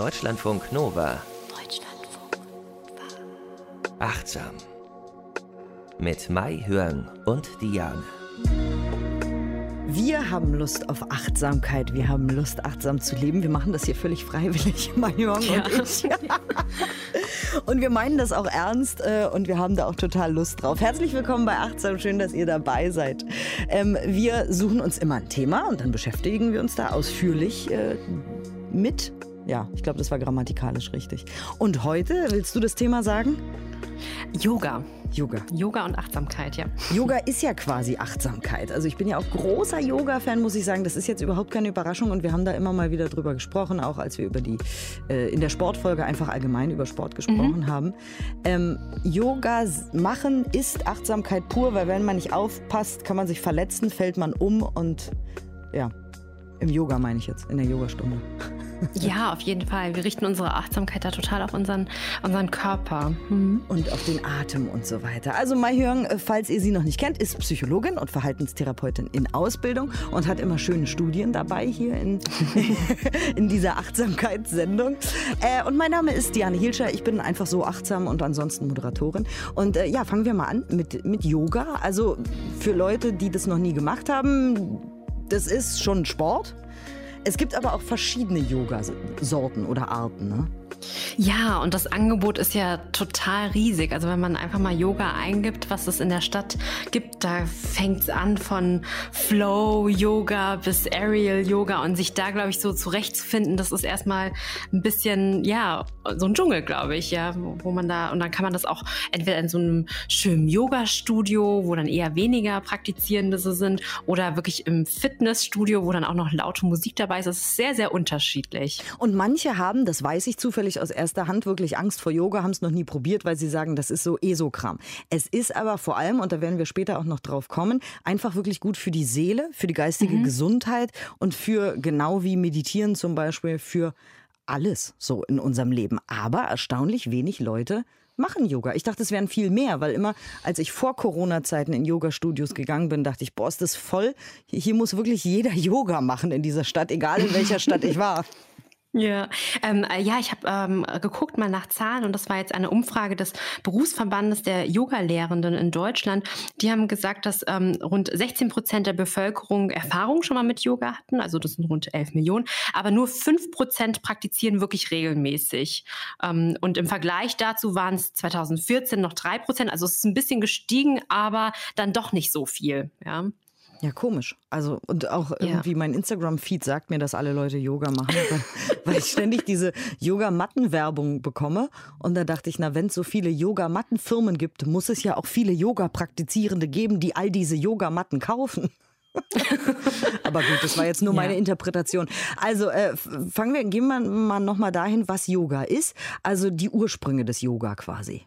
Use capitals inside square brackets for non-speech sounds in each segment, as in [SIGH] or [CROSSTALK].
Deutschlandfunk Nova. Deutschlandfunk Nova. Achtsam. Mit Mai Hörn und Diane. Wir haben Lust auf Achtsamkeit. Wir haben Lust, achtsam zu leben. Wir machen das hier völlig freiwillig, [LAUGHS] Marion Ja. und ich. [LAUGHS] Und wir meinen das auch ernst äh, und wir haben da auch total Lust drauf. Herzlich willkommen bei Achtsam. Schön, dass ihr dabei seid. Ähm, wir suchen uns immer ein Thema und dann beschäftigen wir uns da ausführlich äh, mit. Ja, ich glaube, das war grammatikalisch richtig. Und heute, willst du das Thema sagen? Yoga. Yoga. Yoga und Achtsamkeit, ja. Yoga ist ja quasi Achtsamkeit. Also ich bin ja auch großer Yoga-Fan, muss ich sagen. Das ist jetzt überhaupt keine Überraschung und wir haben da immer mal wieder drüber gesprochen, auch als wir über die äh, in der Sportfolge einfach allgemein über Sport gesprochen haben. Ähm, Yoga machen ist Achtsamkeit pur, weil wenn man nicht aufpasst, kann man sich verletzen, fällt man um und ja, im Yoga meine ich jetzt, in der Yogastunde. Ja, auf jeden Fall. Wir richten unsere Achtsamkeit da total auf unseren, unseren Körper. Mhm. und auf den Atem und so weiter. Also Mai Hyung, äh, falls ihr sie noch nicht kennt, ist Psychologin und Verhaltenstherapeutin in Ausbildung und hat immer schöne Studien dabei hier in, [LAUGHS] in dieser Achtsamkeitssendung. Äh, und mein Name ist Diane Hilscher. Ich bin einfach so achtsam und ansonsten Moderatorin. Und äh, ja, fangen wir mal an mit, mit Yoga. Also für Leute, die das noch nie gemacht haben, das ist schon Sport. Es gibt aber auch verschiedene Yoga-Sorten oder Arten. Ne? Ja, und das Angebot ist ja total riesig. Also wenn man einfach mal Yoga eingibt, was es in der Stadt gibt, da fängt es an von Flow Yoga bis Aerial Yoga und sich da, glaube ich, so zurechtzufinden, das ist erstmal ein bisschen, ja, so ein Dschungel, glaube ich, ja, wo, wo man da, und dann kann man das auch entweder in so einem schönen Yoga-Studio, wo dann eher weniger Praktizierende so sind, oder wirklich im Fitnessstudio, wo dann auch noch laute Musik dabei ist. Das ist sehr, sehr unterschiedlich. Und manche haben, das weiß ich zufällig aus erster Hand, wirklich Angst vor Yoga, haben es noch nie probiert, weil sie sagen, das ist so Esokram. Es ist aber vor allem, und da werden wir später auch noch drauf kommen, einfach wirklich gut für die Seele, für die geistige Gesundheit und für genau wie Meditieren zum Beispiel, für alles so in unserem Leben. Aber erstaunlich wenig Leute machen Yoga. Ich dachte, es wären viel mehr, weil immer, als ich vor Corona-Zeiten in Yoga-Studios gegangen bin, dachte ich, boah, ist das voll. Hier muss wirklich jeder [LAUGHS] Yoga machen in dieser Stadt, egal in welcher Stadt ich war. Ja, ähm, äh, ja, ich habe ähm, geguckt mal nach Zahlen und das war jetzt eine Umfrage des Berufsverbandes der Yoga-Lehrenden in Deutschland. Die haben gesagt, dass ähm, rund 16 Prozent der Bevölkerung Erfahrung schon mal mit Yoga hatten, also das sind rund 11 Millionen, aber nur 5 Prozent praktizieren wirklich regelmäßig. Ähm, und im Vergleich dazu waren es 2014 noch 3 Prozent, also es ist ein bisschen gestiegen, aber dann doch nicht so viel. Ja. Ja, komisch. Also, und auch irgendwie mein Instagram-Feed sagt mir, dass alle Leute Yoga machen, [LAUGHS] weil, weil ich ständig diese Yoga-Matten-Werbung bekomme. Und da dachte ich, na, wenn es so viele Yoga-Matten-Firmen gibt, muss es ja auch viele Yoga-Praktizierende geben, die all diese Yogamatten kaufen. [LAUGHS] Aber gut, das war jetzt nur Ja. meine Interpretation. Also äh, fangen wir, gehen wir mal nochmal dahin, was Yoga ist. Also die Ursprünge des Yoga quasi.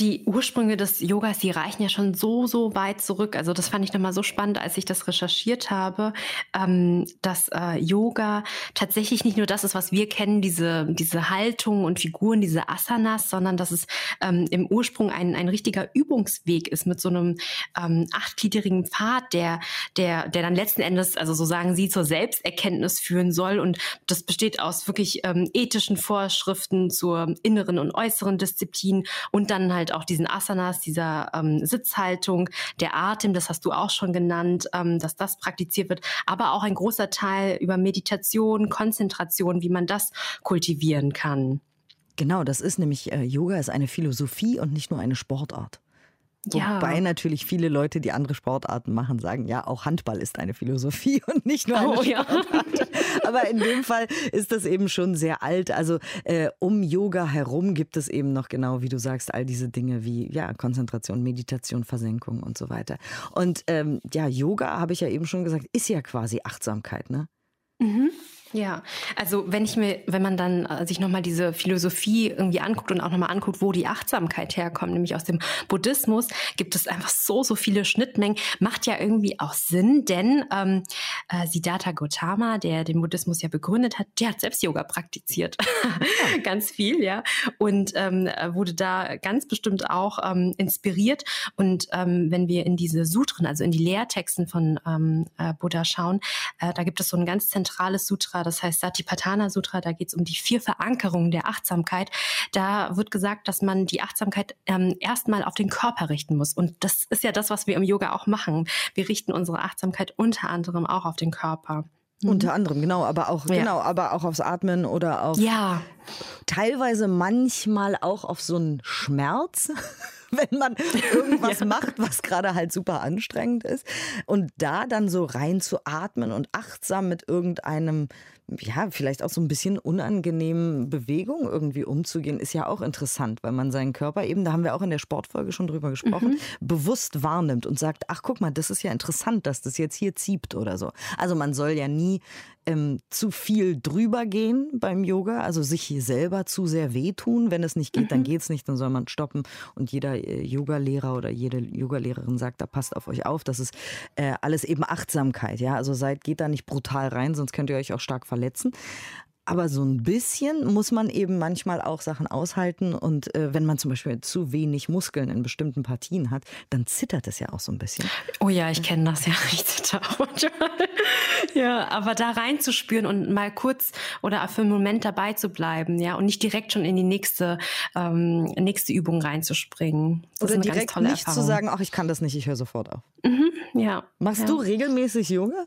Die Ursprünge des Yogas, die reichen ja schon so, so weit zurück. Also das fand ich nochmal so spannend, als ich das recherchiert habe, ähm, dass äh, Yoga tatsächlich nicht nur das ist, was wir kennen, diese, diese Haltung und Figuren, diese Asanas, sondern dass es ähm, im Ursprung ein, ein richtiger Übungsweg ist mit so einem ähm, achtgliedrigen Pfad, der, der, der dann letzten Endes, also so sagen sie, zur Selbsterkenntnis führen soll. Und das besteht aus wirklich ähm, ethischen Vorschriften zur inneren und äußeren Disziplin und dann halt auch diesen Asanas, dieser ähm, Sitzhaltung, der Atem, das hast du auch schon genannt, ähm, dass das praktiziert wird, aber auch ein großer Teil über Meditation, Konzentration, wie man das kultivieren kann. Genau, das ist nämlich, äh, Yoga ist eine Philosophie und nicht nur eine Sportart. Ja. Wobei natürlich viele Leute, die andere Sportarten machen, sagen, ja, auch Handball ist eine Philosophie [LAUGHS] und nicht nur eine Oh, ja. Aber in dem Fall ist das eben schon sehr alt. Also äh, um Yoga herum gibt es eben noch genau, wie du sagst, all diese Dinge wie ja, Konzentration, Meditation, Versenkung und so weiter. Und ähm, ja, Yoga, habe ich ja eben schon gesagt, ist ja quasi Achtsamkeit, ne? Ja, also wenn ich mir, wenn man dann äh, sich nochmal diese Philosophie irgendwie anguckt und auch nochmal anguckt, wo die Achtsamkeit herkommt, nämlich aus dem Buddhismus, gibt es einfach so, so viele Schnittmengen. Macht ja irgendwie auch Sinn, denn ähm, äh, Siddhartha Gautama, der den Buddhismus ja begründet hat, der hat selbst Yoga praktiziert. [LAUGHS] ganz viel, ja. Und ähm, wurde da ganz bestimmt auch ähm, inspiriert. Und ähm, wenn wir in diese Sutren, also in die Lehrtexten von ähm, äh, Buddha schauen, äh, da gibt es so ein ganz zentrales Sutra, das heißt Satipatthana Sutra, da geht es um die vier Verankerungen der Achtsamkeit. Da wird gesagt, dass man die Achtsamkeit ähm, erstmal auf den Körper richten muss. Und das ist ja das, was wir im Yoga auch machen. Wir richten unsere Achtsamkeit unter anderem auch auf den Körper. Mhm. Unter anderem, genau, aber auch, ja. genau, aber auch aufs Atmen oder auf ja. Teilweise manchmal auch auf so einen Schmerz. [LAUGHS] wenn man irgendwas [LAUGHS] ja. macht, was gerade halt super anstrengend ist. Und da dann so rein zu atmen und achtsam mit irgendeinem ja, vielleicht auch so ein bisschen unangenehmen Bewegung irgendwie umzugehen, ist ja auch interessant, weil man seinen Körper eben, da haben wir auch in der Sportfolge schon drüber gesprochen, mhm. bewusst wahrnimmt und sagt, ach guck mal, das ist ja interessant, dass das jetzt hier zieht oder so. Also man soll ja nie ähm, zu viel drüber gehen beim Yoga, also sich selber zu sehr wehtun. Wenn es nicht geht, mhm. dann geht es nicht, dann soll man stoppen. Und jeder äh, Yogalehrer oder jede Yogalehrerin sagt, da passt auf euch auf. Das ist äh, alles eben Achtsamkeit. Ja, also seid, geht da nicht brutal rein, sonst könnt ihr euch auch stark verletzen. Aber so ein bisschen muss man eben manchmal auch Sachen aushalten. Und äh, wenn man zum Beispiel zu wenig Muskeln in bestimmten Partien hat, dann zittert es ja auch so ein bisschen. Oh ja, ich kenne das ja. [LAUGHS] Ich zitter auch Ja, aber da reinzuspüren und mal kurz oder für einen Moment dabei zu bleiben, ja, und nicht direkt schon in die nächste, ähm, nächste Übung reinzuspringen. Das oder direkt nicht Erfahrung. zu sagen, ach, ich kann das nicht, ich höre sofort auf. Mhm, ja. Machst ja. du regelmäßig Yoga?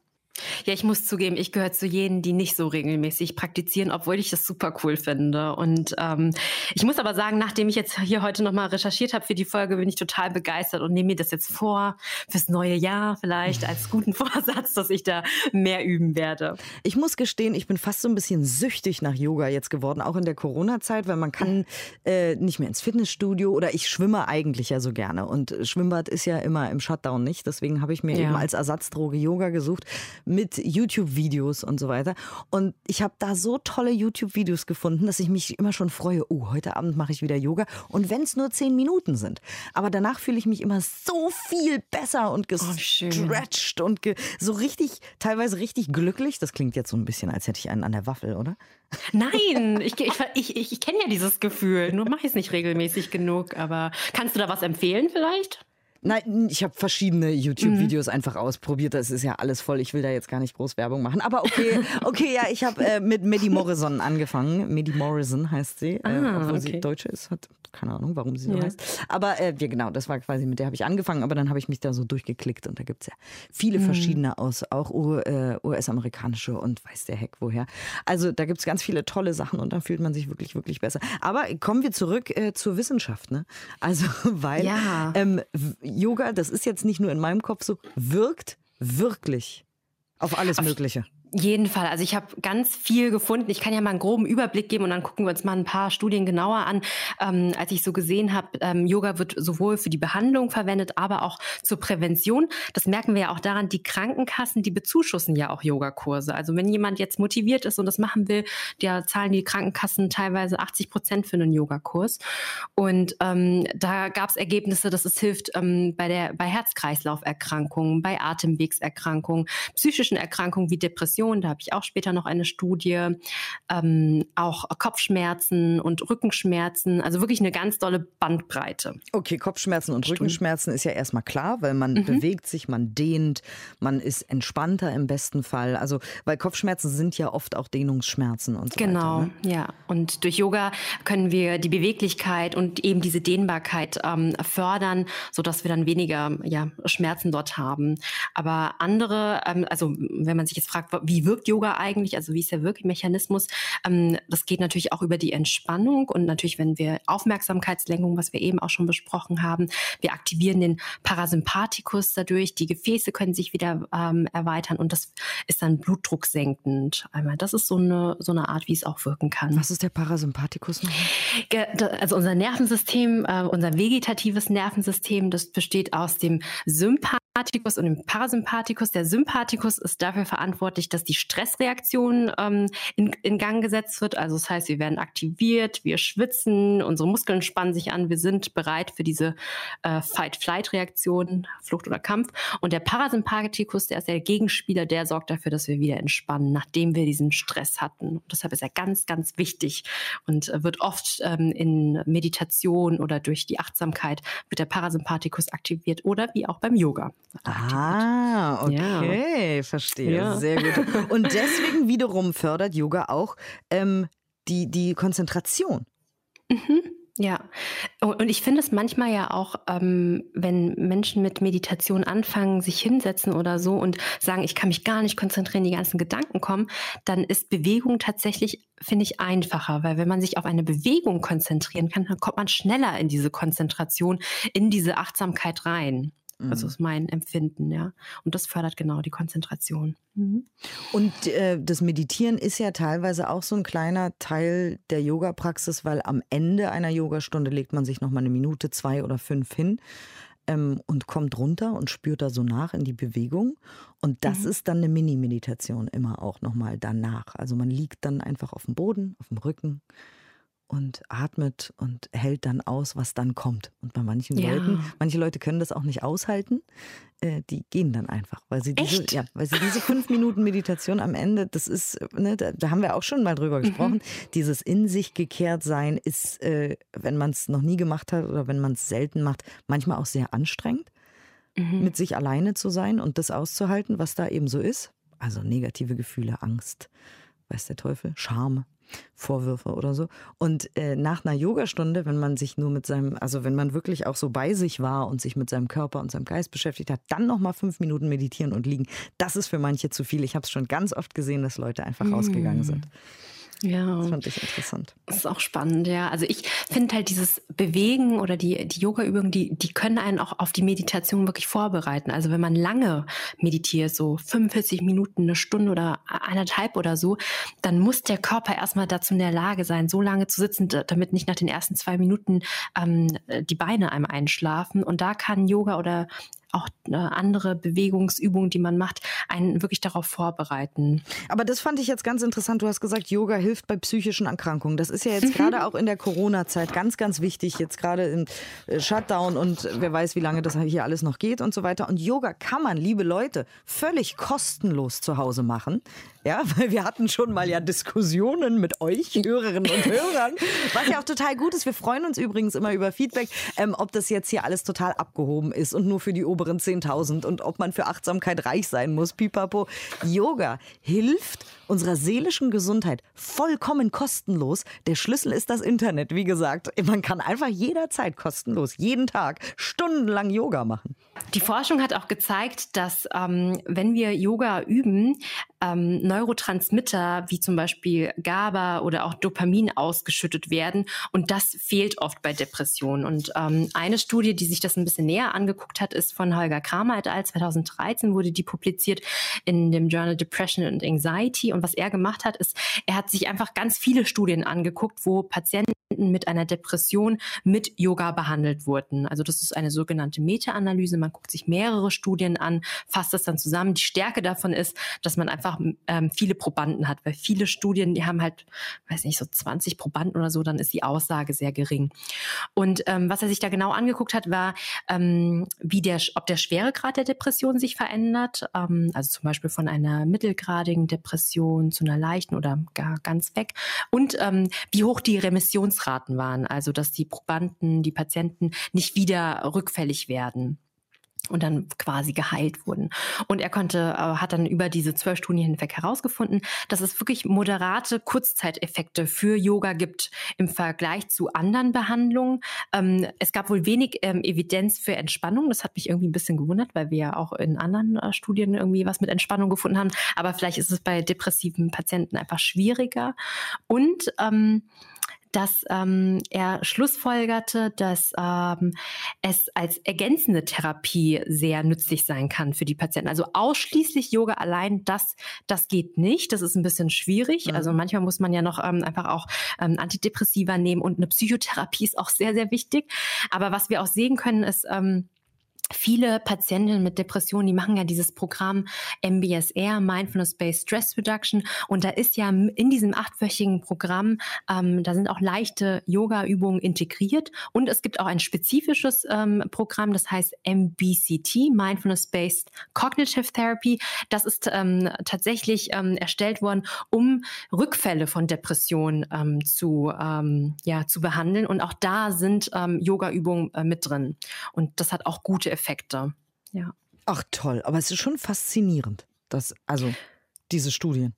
Ja, ich muss zugeben, ich gehöre zu jenen, die nicht so regelmäßig praktizieren, obwohl ich das super cool finde. Und ähm, ich muss aber sagen, nachdem ich jetzt hier heute nochmal recherchiert habe für die Folge, bin ich total begeistert und nehme mir das jetzt vor, fürs neue Jahr vielleicht als guten [LAUGHS] Vorsatz, dass ich da mehr üben werde. Ich muss gestehen, ich bin fast so ein bisschen süchtig nach Yoga jetzt geworden, auch in der Corona-Zeit, weil man kann äh, nicht mehr ins Fitnessstudio oder ich schwimme eigentlich ja so gerne. Und Schwimmbad ist ja immer im Shutdown nicht. Deswegen habe ich mir ja. eben als Ersatzdroge Yoga gesucht mit YouTube-Videos und so weiter. Und ich habe da so tolle YouTube-Videos gefunden, dass ich mich immer schon freue, oh, heute Abend mache ich wieder Yoga. Und wenn es nur zehn Minuten sind. Aber danach fühle ich mich immer so viel besser und oh, gestretched oh, und ge so richtig, teilweise richtig glücklich. Das klingt jetzt so ein bisschen, als hätte ich einen an der Waffel, oder? Nein, [LAUGHS] ich, ich, ich, ich kenne ja dieses Gefühl. Nur mache ich es nicht regelmäßig genug. Aber kannst du da was empfehlen vielleicht? Nein, ich habe verschiedene YouTube-Videos mhm. einfach ausprobiert. Das ist ja alles voll. Ich will da jetzt gar nicht groß Werbung machen. Aber okay, [LAUGHS] okay, ja, ich habe äh, mit Maddie Morrison angefangen. Maddie Morrison heißt sie, äh, ah, äh, obwohl okay. sie Deutsche ist. Hat keine Ahnung, warum sie so ja. heißt. Aber äh, ja, genau, das war quasi, mit der habe ich angefangen. Aber dann habe ich mich da so durchgeklickt und da gibt es ja viele mhm. verschiedene aus, auch US-amerikanische und weiß der Heck woher. Also da gibt es ganz viele tolle Sachen und dann fühlt man sich wirklich, wirklich besser. Aber kommen wir zurück äh, zur Wissenschaft. Ne? Also, [LAUGHS] weil ja. ähm, Yoga, das ist jetzt nicht nur in meinem Kopf so, wirkt wirklich auf alles Mögliche jeden Fall. Also ich habe ganz viel gefunden. Ich kann ja mal einen groben Überblick geben und dann gucken wir uns mal ein paar Studien genauer an. Ähm, als ich so gesehen habe, ähm, Yoga wird sowohl für die Behandlung verwendet, aber auch zur Prävention. Das merken wir ja auch daran, die Krankenkassen, die bezuschussen ja auch Yogakurse. Also wenn jemand jetzt motiviert ist und das machen will, der zahlen die Krankenkassen teilweise 80 Prozent für einen Yogakurs. Und ähm, da gab es Ergebnisse, dass es hilft ähm, bei der bei Herz-Kreislauf-Erkrankungen, bei Atemwegserkrankungen, psychischen Erkrankungen wie Depressionen Depression, da habe ich auch später noch eine Studie, ähm, auch Kopfschmerzen und Rückenschmerzen, also wirklich eine ganz dolle Bandbreite. Okay, Kopfschmerzen und Rückenschmerzen ist ja erstmal klar, weil man mhm. bewegt sich, man dehnt, man ist entspannter im besten Fall. Also, weil Kopfschmerzen sind ja oft auch Dehnungsschmerzen und so genau, weiter. Genau, ne? ja. Und durch Yoga können wir die Beweglichkeit und eben diese Dehnbarkeit ähm, fördern, sodass wir dann weniger ja, Schmerzen dort haben. Aber andere, ähm, also wenn man sich jetzt fragt, wie wirkt Yoga eigentlich, also wie ist der Wirkmechanismus. Ähm, das geht natürlich auch über die Entspannung und natürlich, wenn wir Aufmerksamkeitslenkung, was wir eben auch schon besprochen haben, wir aktivieren den Parasympathikus dadurch, die Gefäße können sich wieder ähm, erweitern und das ist dann blutdrucksenkend. Einmal, das ist so eine, so eine Art, wie es auch wirken kann. Was ist der Parasympathikus noch? Also unser Nervensystem, äh, unser vegetatives Nervensystem, das besteht aus dem Sympathikus und dem Parasympathikus. Der Sympathikus ist dafür verantwortlich, dass die Stressreaktion ähm, in, in Gang gesetzt wird. Also das heißt, wir werden aktiviert, wir schwitzen, unsere Muskeln spannen sich an, wir sind bereit für diese äh, Fight-Flight-Reaktion, Flucht oder Kampf. Und der Parasympathikus, der ist der Gegenspieler, der sorgt dafür, dass wir wieder entspannen, nachdem wir diesen Stress hatten. Und deshalb ist er ganz, ganz wichtig und wird oft ähm, in Meditation oder durch die Achtsamkeit wird der Parasympathikus aktiviert oder wie auch beim Yoga. Ah, okay, ja. verstehe. Ja. Sehr gut. [LAUGHS] Und deswegen wiederum fördert Yoga auch ähm, die, die Konzentration. Mhm. Ja, und ich finde es manchmal ja auch, ähm, wenn Menschen mit Meditation anfangen, sich hinsetzen oder so und sagen, ich kann mich gar nicht konzentrieren, die ganzen Gedanken kommen, dann ist Bewegung tatsächlich, finde ich, einfacher, weil wenn man sich auf eine Bewegung konzentrieren kann, dann kommt man schneller in diese Konzentration, in diese Achtsamkeit rein. Mhm. Also ist mein Empfinden, ja. Und das fördert genau die Konzentration. Mhm. Und äh, das Meditieren ist ja teilweise auch so ein kleiner Teil der Yoga-Praxis, weil am Ende einer Yogastunde legt man sich noch mal eine Minute, zwei oder fünf hin ähm, und kommt runter und spürt da so nach in die Bewegung. Und das mhm. ist dann eine Mini-Meditation immer auch noch mal danach. Also man liegt dann einfach auf dem Boden, auf dem Rücken und atmet und hält dann aus, was dann kommt. Und bei manchen ja. Leuten, manche Leute können das auch nicht aushalten, äh, die gehen dann einfach, weil sie diese, ja, weil sie diese fünf Minuten Meditation am Ende, das ist, ne, da, da, haben wir auch schon mal drüber mhm. gesprochen, mhm. dieses in sich gekehrt sein ist, äh, wenn man es noch nie gemacht hat oder wenn man es selten macht, manchmal auch sehr anstrengend, mhm. mit sich alleine zu sein und das auszuhalten, was da eben so ist. Also negative Gefühle, Angst, weiß der Teufel, Scham, Vorwürfe oder so. Und äh, nach einer Yogastunde, wenn man sich nur mit seinem, also wenn man wirklich auch so bei sich war und sich mit seinem Körper und seinem Geist beschäftigt hat, dann noch mal fünf Minuten meditieren und liegen, das ist für manche zu viel. Ich habe es schon ganz oft gesehen, dass Leute einfach mm. rausgegangen sind. Ja. Das fand ich interessant. Das ist auch spannend, ja. Also ich finde halt dieses Bewegen oder die, die Yoga-Übungen, die, die können einen auch auf die Meditation wirklich vorbereiten. Also wenn man lange meditiert, so 45 Minuten, eine Stunde oder eineinhalb oder so, dann muss der Körper erstmal dazu in der Lage sein, so lange zu sitzen, damit nicht nach den ersten zwei Minuten ähm, die Beine einem einschlafen. Und da kann Yoga oder auch äh, andere Bewegungsübungen, die man macht, einen wirklich darauf vorbereiten. Aber das fand ich jetzt ganz interessant. Du hast gesagt, Yoga hilft bei psychischen Erkrankungen. Das ist ja jetzt mhm. gerade auch in der Corona-Zeit ganz, ganz wichtig. Jetzt gerade im äh, Shutdown und wer weiß, wie lange das hier alles noch geht und so weiter. Und Yoga kann man, liebe Leute, völlig kostenlos zu Hause machen. Ja, [LAUGHS] weil wir hatten schon mal ja Diskussionen mit euch, Hörerinnen und [LAUGHS] Hörern, was ja auch total gut ist. Wir freuen uns übrigens immer über Feedback, ähm, ob das jetzt hier alles total abgehoben ist und nur für die oberen 10.000 und ob man für Achtsamkeit reich sein muss. Pipapo. Yoga hilft unserer seelischen Gesundheit vollkommen kostenlos. Der Schlüssel ist das Internet, wie gesagt. Man kann einfach jederzeit kostenlos, jeden Tag, stundenlang Yoga machen. Die Forschung hat auch gezeigt, dass ähm, wenn wir Yoga üben, ähm, Neurotransmitter wie zum Beispiel GABA oder auch Dopamin ausgeschüttet werden und das fehlt oft bei Depressionen. Und ähm, eine Studie, die sich das ein bisschen näher angeguckt hat, ist von Holger Kramer et al. 2013 wurde die publiziert in dem Journal Depression and Anxiety. Und was er gemacht hat, ist, er hat sich einfach ganz viele Studien angeguckt, wo Patienten mit einer Depression mit Yoga behandelt wurden. Also das ist eine sogenannte Meta-Analyse. Man guckt sich mehrere Studien an, fasst das dann zusammen. Die Stärke davon ist, dass man einfach ähm, viele Probanden hat, weil viele Studien, die haben halt, weiß nicht, so 20 Probanden oder so, dann ist die Aussage sehr gering. Und ähm, was er sich da genau angeguckt hat, war, ähm, wie der, ob der Schweregrad der Depression sich verändert. Ähm, also zum Beispiel von einer mittelgradigen Depression zu einer leichten oder gar ganz weg. Und ähm, wie hoch die Remissions Heilungsraten waren, also dass die Probanden, die Patienten nicht wieder rückfällig werden und dann quasi geheilt wurden. Und er konnte, äh, hat dann über diese zwölf Stunden hinweg herausgefunden, dass es wirklich moderate Kurzzeiteffekte für Yoga gibt im Vergleich zu anderen Behandlungen. Ähm, es gab wohl wenig ähm, Evidenz für Entspannung. Das hat mich irgendwie ein bisschen gewundert, weil wir ja auch in anderen äh, Studien irgendwie was mit Entspannung gefunden haben. Aber vielleicht ist es bei depressiven Patienten einfach schwieriger. Und ähm, dass ähm, er schlussfolgerte, dass ähm, es als ergänzende Therapie sehr nützlich sein kann für die Patienten. Also ausschließlich Yoga allein, das, das geht nicht. Das ist ein bisschen schwierig. Mhm. Also manchmal muss man ja noch ähm, einfach auch ähm, Antidepressiva nehmen und eine Psychotherapie ist auch sehr, sehr wichtig. Aber was wir auch sehen können, ist, ähm, Viele Patientinnen mit Depressionen, die machen ja dieses Programm MBSR, Mindfulness-Based Stress Reduction. Und da ist ja in diesem achtwöchigen Programm, ähm, da sind auch leichte Yoga-Übungen integriert. Und es gibt auch ein spezifisches ähm, Programm, das heißt MBCT, Mindfulness-Based Cognitive Therapy. Das ist ähm, tatsächlich ähm, erstellt worden, um Rückfälle von Depressionen ähm, zu, ähm, ja, zu behandeln. Und auch da sind Yoga-Übungen äh, mit drin. Und das hat auch gute Effekte. Ja. Ach toll, aber es ist schon faszinierend, dass, also diese Studien.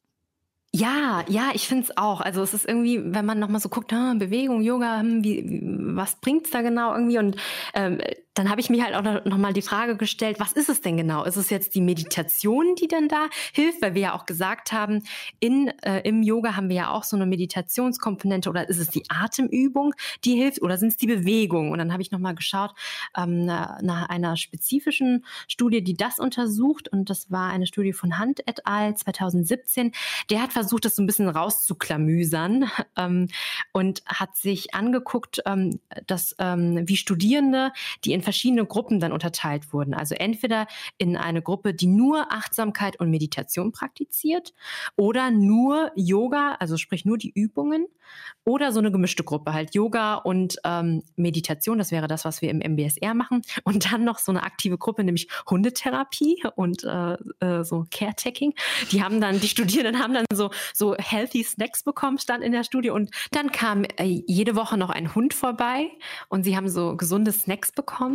Ja, ja, ich finde es auch. Also es ist irgendwie, wenn man nochmal so guckt, ah, Bewegung, Yoga, hm, wie, wie, was bringt's da genau irgendwie? Und ähm, dann habe ich mir halt auch nochmal die Frage gestellt, was ist es denn genau? Ist es jetzt die Meditation, die dann da hilft? Weil wir ja auch gesagt haben, in, äh, im Yoga haben wir ja auch so eine Meditationskomponente oder ist es die Atemübung, die hilft oder sind es die Bewegungen? Und dann habe ich nochmal geschaut ähm, nach einer spezifischen Studie, die das untersucht und das war eine Studie von Hunt et al. 2017. Der hat versucht, das so ein bisschen rauszuklamüsern [LAUGHS] ähm, und hat sich angeguckt, ähm, dass ähm, wie Studierende, die in verschiedene Gruppen dann unterteilt wurden. Also entweder in eine Gruppe, die nur Achtsamkeit und Meditation praktiziert oder nur Yoga, also sprich nur die Übungen oder so eine gemischte Gruppe, halt Yoga und ähm, Meditation, das wäre das, was wir im MBSR machen. Und dann noch so eine aktive Gruppe, nämlich Hundetherapie und äh, äh, so Caretaking. Die haben dann, die Studierenden haben dann so, so healthy Snacks bekommen, stand in der Studie. Und dann kam äh, jede Woche noch ein Hund vorbei und sie haben so gesunde Snacks bekommen.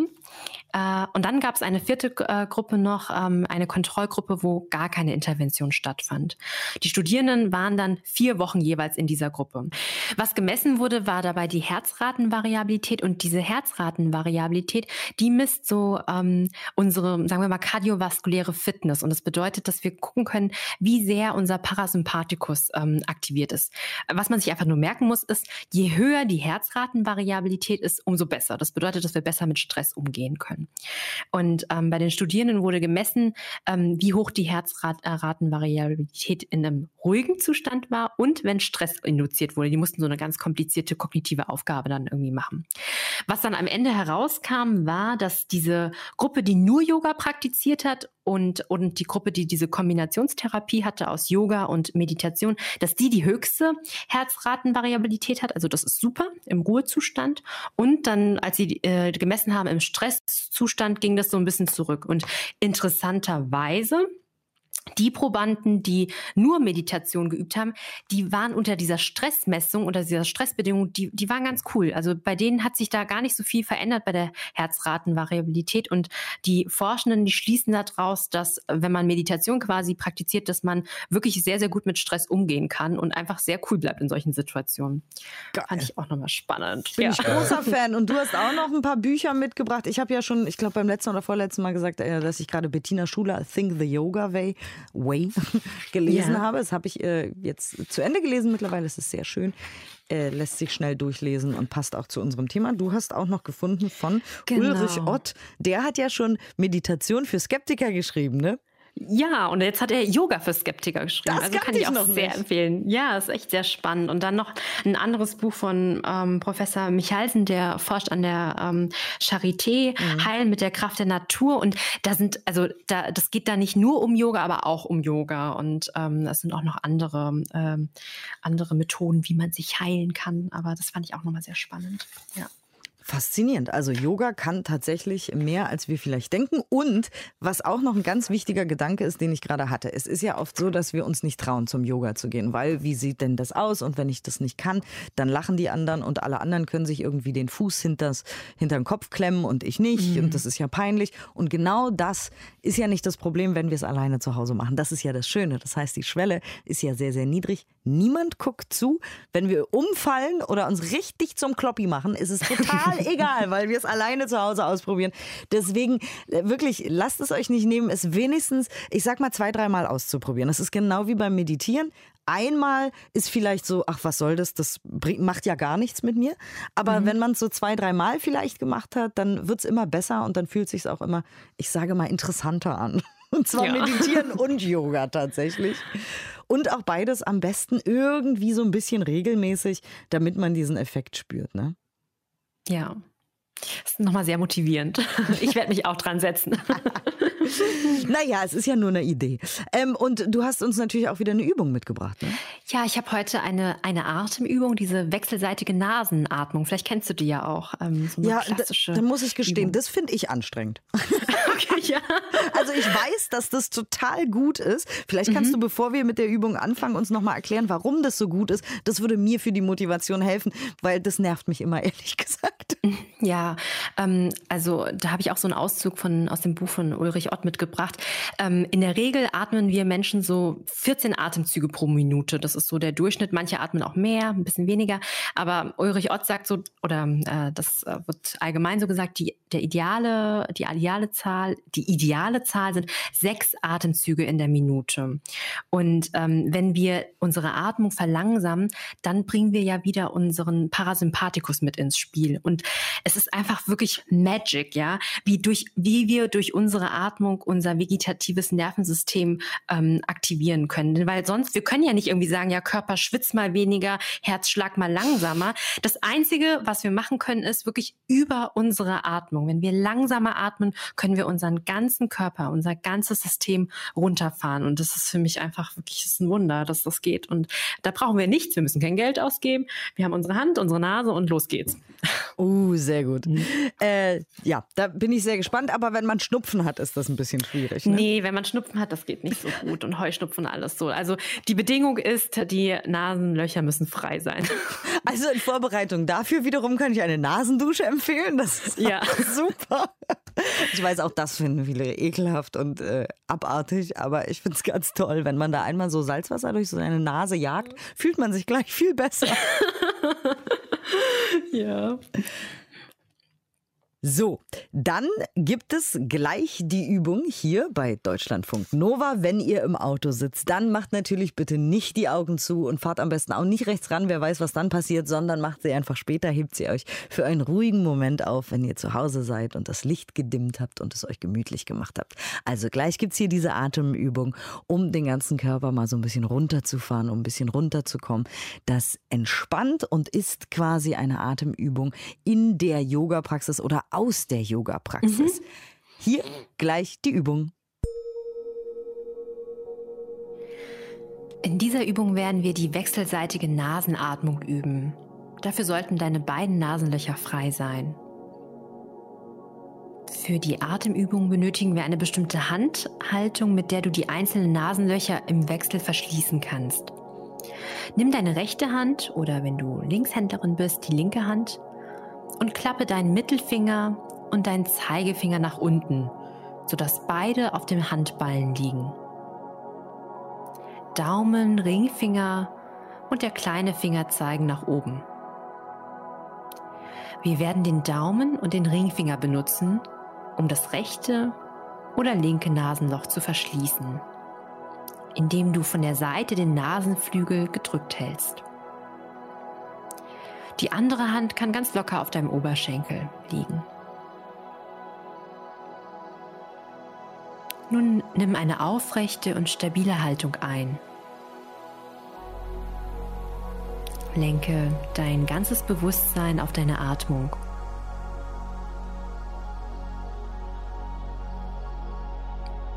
Äh, und dann gab es eine vierte äh, Gruppe noch, ähm, eine Kontrollgruppe, wo gar keine Intervention stattfand. Die Studierenden waren dann vier Wochen jeweils in dieser Gruppe. Was gemessen wurde, war dabei die Herzratenvariabilität und diese Herzratenvariabilität, die misst so ähm, unsere, sagen wir mal, kardiovaskuläre Fitness und das bedeutet, dass wir gucken können, wie sehr unser Parasympathikus ähm, aktiviert ist. Was man sich einfach nur merken muss, ist, je höher die Herzratenvariabilität ist, umso besser. Das bedeutet, dass wir besser mit Stress umgehen können. Und ähm, bei den Studierenden wurde gemessen, ähm, wie hoch die Herzratenvariabilität in einem ruhigen Zustand war und wenn Stress induziert wurde. Die mussten so eine ganz komplizierte kognitive Aufgabe dann irgendwie machen. Was dann am Ende herauskam, war, dass diese Gruppe, die nur Yoga praktiziert hat und, und die Gruppe, die diese Kombinationstherapie hatte aus Yoga und Meditation, dass die die höchste Herzratenvariabilität hat. Also das ist super im Ruhezustand. Und dann, als sie äh, gemessen haben im Stresszustand, ging das so ein bisschen zurück. Und interessanterweise die Probanden, die nur Meditation geübt haben, die waren unter dieser Stressmessung, unter dieser Stressbedingung, die, die waren ganz cool. Also bei denen hat sich da gar nicht so viel verändert bei der Herzratenvariabilität. Und die Forschenden, die schließen daraus, dass wenn man Meditation quasi praktiziert, dass man wirklich sehr, sehr gut mit Stress umgehen kann und einfach sehr cool bleibt in solchen Situationen. Geil. Fand ich auch nochmal spannend. Bin ja. ich großer [LAUGHS] Fan. Und du hast auch noch ein paar Bücher mitgebracht. Ich habe ja schon, ich glaube beim letzten oder vorletzten Mal gesagt, dass ich gerade Bettina Schuler Think the Yoga Way Way [LAUGHS] gelesen ja. habe. Das habe ich äh, jetzt zu Ende gelesen mittlerweile. Es ist sehr schön. Äh, lässt sich schnell durchlesen und passt auch zu unserem Thema. Du hast auch noch gefunden von genau. Ulrich Ott. Der hat ja schon Meditation für Skeptiker geschrieben, ne? Ja, und jetzt hat er Yoga für Skeptiker geschrieben. Das also kann ich auch sehr nicht. empfehlen. Ja, ist echt sehr spannend. Und dann noch ein anderes Buch von ähm, Professor Michalsen, der forscht an der ähm, Charité, mhm. Heilen mit der Kraft der Natur. Und da sind, also da, das geht da nicht nur um Yoga, aber auch um Yoga. Und ähm, das sind auch noch andere, ähm, andere Methoden, wie man sich heilen kann. Aber das fand ich auch nochmal sehr spannend. Ja. Faszinierend. Also Yoga kann tatsächlich mehr, als wir vielleicht denken. Und was auch noch ein ganz wichtiger Gedanke ist, den ich gerade hatte. Es ist ja oft so, dass wir uns nicht trauen, zum Yoga zu gehen, weil wie sieht denn das aus? Und wenn ich das nicht kann, dann lachen die anderen und alle anderen können sich irgendwie den Fuß hinters, hinter den Kopf klemmen und ich nicht. Mhm. Und das ist ja peinlich. Und genau das ist ja nicht das Problem, wenn wir es alleine zu Hause machen. Das ist ja das Schöne. Das heißt, die Schwelle ist ja sehr, sehr niedrig. Niemand guckt zu. Wenn wir umfallen oder uns richtig zum Kloppi machen, ist es [LAUGHS] total [LAUGHS] egal, weil wir es alleine zu Hause ausprobieren. Deswegen äh, wirklich, lasst es euch nicht nehmen, es wenigstens, ich sag mal, zwei, dreimal auszuprobieren. Das ist genau wie beim Meditieren. Einmal ist vielleicht so, ach, was soll das? Das macht ja gar nichts mit mir. Aber mhm. wenn man es so zwei, dreimal vielleicht gemacht hat, dann wird es immer besser und dann fühlt sich auch immer, ich sage mal, interessanter an. [LAUGHS] Und zwar ja. Meditieren und Yoga tatsächlich. Und auch beides am besten irgendwie so ein bisschen regelmäßig, damit man diesen Effekt spürt. Ne? Ja. Das ist nochmal sehr motivierend. [LAUGHS] Ich werde mich auch dran setzen. [LAUGHS] naja, es ist ja nur eine Idee. Ähm, und du hast uns natürlich auch wieder eine Übung mitgebracht. Ne? Ja, ich habe heute eine, eine Atemübung, diese wechselseitige Nasenatmung. Vielleicht kennst du die ja auch. Ähm, so ja, da, da, muss ich gestehen, Übung. das finde ich anstrengend. [LAUGHS] okay, ja. Also ich weiß, dass das total gut ist. Vielleicht kannst mhm. du, bevor wir mit der Übung anfangen, uns nochmal erklären, warum das so gut ist. Das würde mir für die Motivation helfen, weil das nervt mich immer, ehrlich gesagt. Ja, Ähm, also da habe ich auch so einen Auszug von, aus dem Buch von Ulrich Ott mitgebracht. Ähm, in der Regel atmen wir Menschen so 14 Atemzüge pro Minute. Das ist so der Durchschnitt. Manche atmen auch mehr, ein bisschen weniger. Aber Ulrich Ott sagt so, oder äh, das äh, wird allgemein so gesagt, die, der ideale, die ideale Zahl, die ideale Zahl sind sechs Atemzüge in der Minute. Und ähm, wenn wir unsere Atmung verlangsamen, dann bringen wir ja wieder unseren Parasympathikus mit ins Spiel. Und es ist einfach wirklich Magic, ja, wie durch, wie wir durch unsere Atmung unser vegetatives Nervensystem ähm, aktivieren können. Weil sonst, wir können ja nicht irgendwie sagen, ja, Körper schwitzt mal weniger, Herzschlag mal langsamer. Das Einzige, was wir machen können, ist wirklich über unsere Atmung. Wenn wir langsamer atmen, können wir unseren ganzen Körper, unser ganzes System runterfahren. Und das ist für mich einfach wirklich ein Wunder, dass das geht. Und da brauchen wir nichts. Wir müssen kein Geld ausgeben. Wir haben unsere Hand, unsere Nase und los geht's. Uh, sehr gut. Mhm. Äh, ja, da bin ich sehr gespannt. Aber wenn man Schnupfen hat, ist das ein bisschen schwierig. Ne? Nee, wenn man Schnupfen hat, das geht nicht so gut. Und Heuschnupfen alles so. Also die Bedingung ist, die Nasenlöcher müssen frei sein. [LAUGHS] Also in Vorbereitung dafür wiederum kann ich eine Nasendusche empfehlen. Das ist ja. [LAUGHS] super. Ich weiß, auch das finden viele ekelhaft und äh, abartig, aber ich finde es ganz toll, wenn man da einmal so Salzwasser durch so seine Nase jagt, fühlt man sich gleich viel besser. [LAUGHS] ja. So, dann gibt es gleich die Übung hier bei Deutschlandfunk Nova. Wenn ihr im Auto sitzt, dann macht natürlich bitte nicht die Augen zu und fahrt am besten auch nicht rechts ran, wer weiß, was dann passiert, sondern macht sie einfach später, hebt sie euch für einen ruhigen Moment auf, wenn ihr zu Hause seid und das Licht gedimmt habt und es euch gemütlich gemacht habt. Also gleich gibt es hier diese Atemübung, um den ganzen Körper mal so ein bisschen runterzufahren, um ein bisschen runterzukommen. Das entspannt und ist quasi eine Atemübung in der Yoga-Praxis oder aus der Yoga-Praxis. Mhm. Hier gleich die Übung. In dieser Übung werden wir die wechselseitige Nasenatmung üben. Dafür sollten deine beiden Nasenlöcher frei sein. Für die Atemübung benötigen wir eine bestimmte Handhaltung, mit der du die einzelnen Nasenlöcher im Wechsel verschließen kannst. Nimm deine rechte Hand oder wenn du Linkshändlerin bist, die linke Hand und klappe deinen Mittelfinger und deinen Zeigefinger nach unten, sodass beide auf dem Handballen liegen. Daumen, Ringfinger und der kleine Finger zeigen nach oben. Wir werden den Daumen und den Ringfinger benutzen, um das rechte oder linke Nasenloch zu verschließen, indem du von der Seite den Nasenflügel gedrückt hältst. Die andere Hand kann ganz locker auf deinem Oberschenkel liegen. Nun nimm eine aufrechte und stabile Haltung ein. Lenke dein ganzes Bewusstsein auf deine Atmung.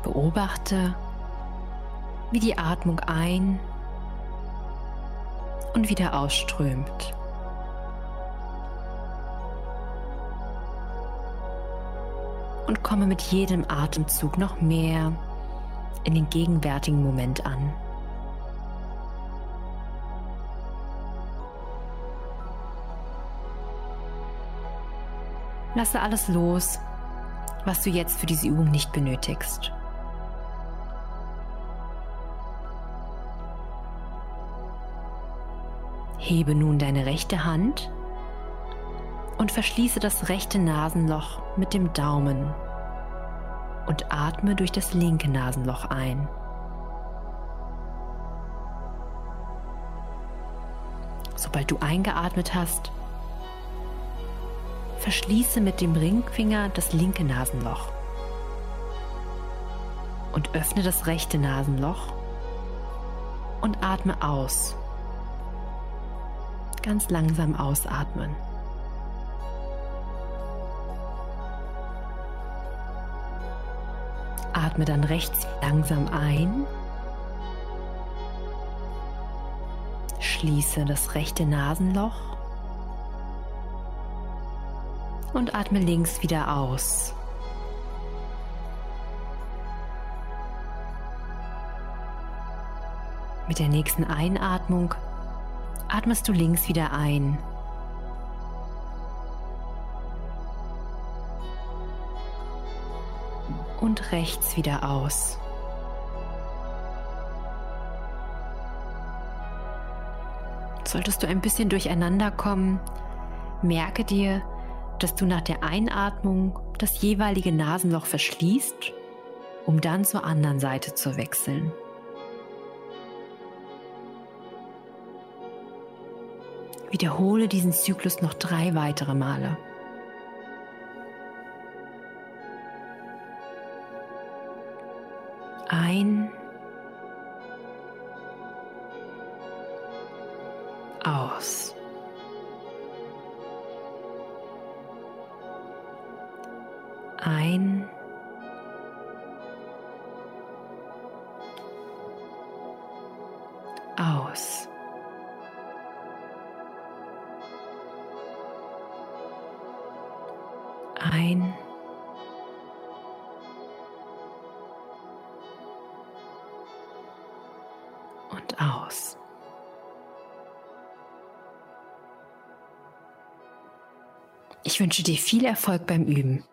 Beobachte, wie die Atmung ein und wieder ausströmt. Und komme mit jedem Atemzug noch mehr in den gegenwärtigen Moment an. Lasse alles los, was du jetzt für diese Übung nicht benötigst. Hebe nun deine rechte Hand und verschließe das rechte Nasenloch mit dem Daumen und atme durch das linke Nasenloch ein. Sobald du eingeatmet hast, verschließe mit dem Ringfinger das linke Nasenloch und öffne das rechte Nasenloch und atme aus. Ganz langsam ausatmen. Atme dann rechts langsam ein. Schließe das rechte Nasenloch und atme links wieder aus. Mit der nächsten Einatmung atmest du links wieder ein und rechts wieder aus. Solltest du ein bisschen durcheinander kommen, merke dir, dass du nach der Einatmung das jeweilige Nasenloch verschließt, um dann zur anderen Seite zu wechseln. Wiederhole diesen Zyklus noch drei weitere Male. Ein. Aus. Ein. Ich wünsche dir viel Erfolg beim Üben.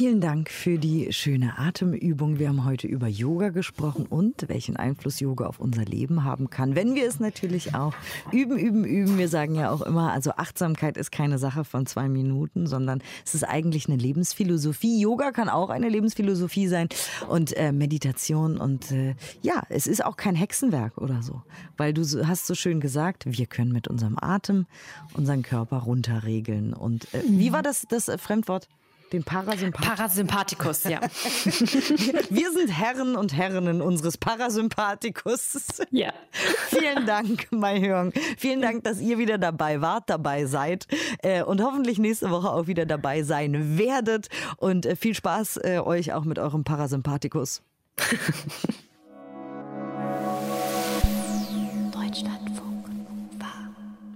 Vielen Dank für die schöne Atemübung. Wir haben heute über Yoga gesprochen und welchen Einfluss Yoga auf unser Leben haben kann. Wenn wir es natürlich auch üben, üben, üben. Wir sagen ja auch immer, also Achtsamkeit ist keine Sache von zwei Minuten, sondern es ist eigentlich eine Lebensphilosophie. Yoga kann auch eine Lebensphilosophie sein und äh, Meditation und äh, ja, es ist auch kein Hexenwerk oder so, weil du hast so schön gesagt, wir können mit unserem Atem unseren Körper runterregeln. Und äh, wie war das, das Fremdwort? Den Parasympathikus. Parasympathikus, ja. [LAUGHS] Wir sind Herren und Herrinnen unseres Parasympathikus. Ja. Vielen Dank, Mai Hörn. Vielen Dank, dass ihr wieder dabei wart, dabei seid äh, und hoffentlich nächste Woche auch wieder dabei sein werdet. Und äh, viel Spaß äh, euch auch mit eurem Parasympathikus. [LAUGHS]